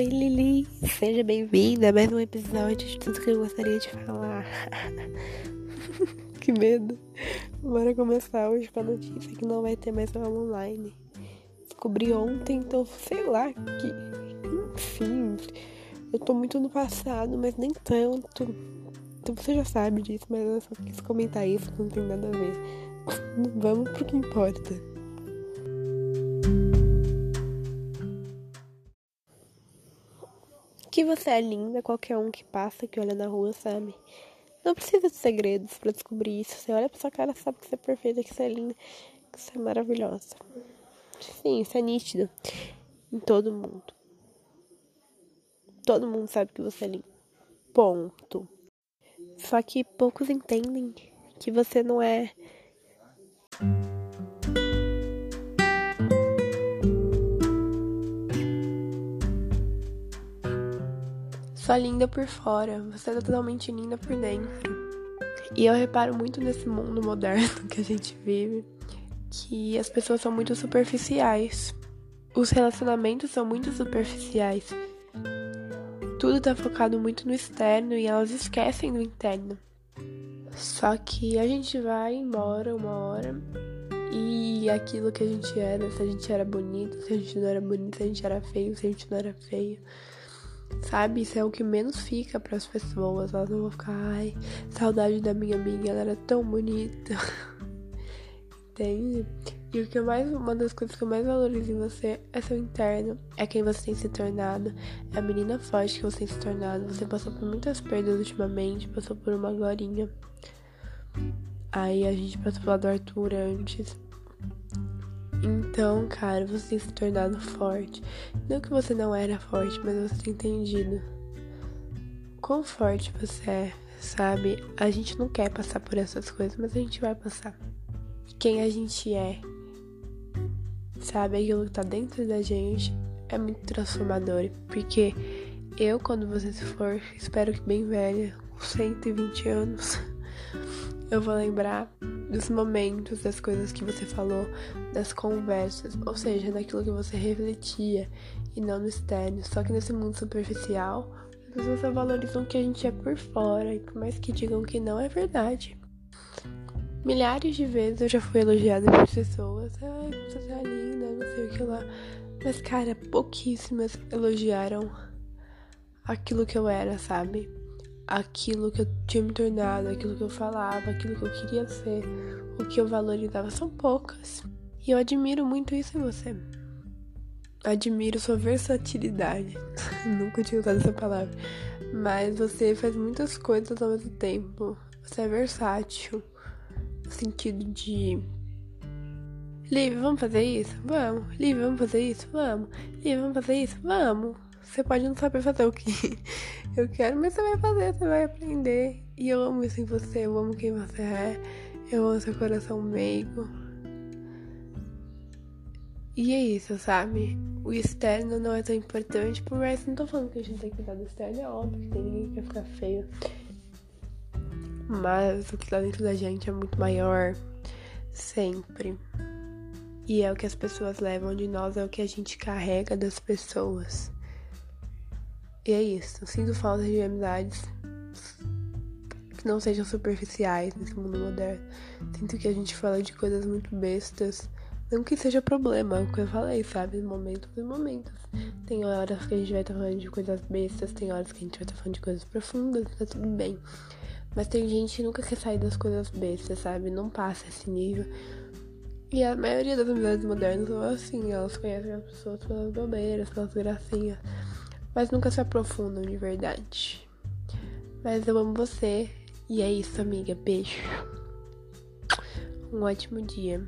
Oi Lili, seja bem-vinda a mais um episódio de tudo que eu gostaria de falar. que medo. Bora começar hoje com a notícia que não vai ter mais aula online. Descobri ontem, então sei lá que. Enfim, eu tô muito no passado, mas nem tanto. Então você já sabe disso, mas eu só quis comentar isso, não tem nada a ver. Vamos pro que importa. Você é linda, qualquer um que passa, que olha na rua, sabe? Não precisa de segredos para descobrir isso. Você olha pra sua cara, sabe que você é perfeita, que você é linda, que você é maravilhosa. Sim, isso é nítido. Em todo mundo. Todo mundo sabe que você é linda. Ponto. Só que poucos entendem que você não é só linda por fora, você é totalmente linda por dentro. E eu reparo muito nesse mundo moderno que a gente vive que as pessoas são muito superficiais. Os relacionamentos são muito superficiais. Tudo tá focado muito no externo e elas esquecem do interno. Só que a gente vai embora uma hora e aquilo que a gente era, se a gente era bonito, se a gente não era bonito, se a gente era feio, se a gente não era feio Sabe? Isso é o que menos fica para as pessoas. Elas não vão ficar, ai, saudade da minha amiga, ela era tão bonita. Entende? E o que eu mais, uma das coisas que eu mais valorizo em você é seu interno, é quem você tem se tornado, é a menina forte que você tem se tornado. Você passou por muitas perdas ultimamente, passou por uma glorinha. Aí a gente passou pela do Arthur antes. Então, cara, você tem se tornado forte. Não que você não era forte, mas você tem entendido quão forte você é, sabe? A gente não quer passar por essas coisas, mas a gente vai passar. Quem a gente é, sabe? Aquilo que tá dentro da gente é muito transformador. Porque eu, quando você se for, espero que bem velha, com 120 anos, eu vou lembrar dos momentos, das coisas que você falou, das conversas, ou seja, daquilo que você refletia e não no externo. Só que nesse mundo superficial, as pessoas só valorizam o que a gente é por fora, e por mais que digam que não é verdade. Milhares de vezes eu já fui elogiada por pessoas. Ai, você tá linda, não sei o que lá. Mas, cara, pouquíssimas elogiaram aquilo que eu era, sabe? Aquilo que eu tinha me tornado, aquilo que eu falava, aquilo que eu queria ser, o que eu valorizava são poucas. E eu admiro muito isso em você. Admiro sua versatilidade. Nunca tinha usado essa palavra. Mas você faz muitas coisas ao mesmo tempo. Você é versátil. No sentido de. Liv, vamos fazer isso? Vamos. Liv, vamos fazer isso? Vamos. Liv, vamos fazer isso? Vamos. Você pode não saber fazer o que eu quero, mas você vai fazer, você vai aprender. E eu amo isso em você, eu amo quem você é, eu amo seu coração meigo. E é isso, sabe? O externo não é tão importante, por mais não tô falando que a gente tem que cuidar do externo, é óbvio que tem ninguém que quer ficar feio. Mas o que tá dentro da gente é muito maior, sempre. E é o que as pessoas levam de nós, é o que a gente carrega das pessoas. E é isso. Sinto falta de amizades que não sejam superficiais nesse mundo moderno. Sinto que a gente fala de coisas muito bestas. Não que seja problema, é o que eu falei, sabe? Momentos e momentos. Tem horas que a gente vai estar falando de coisas bestas, tem horas que a gente vai estar falando de coisas profundas, tá tudo bem. Mas tem gente que nunca quer sair das coisas bestas, sabe? Não passa esse nível. E a maioria das amizades modernas são assim, elas conhecem as pessoas pelas bobeiras, pelas gracinhas mas nunca se aprofundam de verdade. Mas eu amo você. E é isso, amiga. Beijo. Um ótimo dia.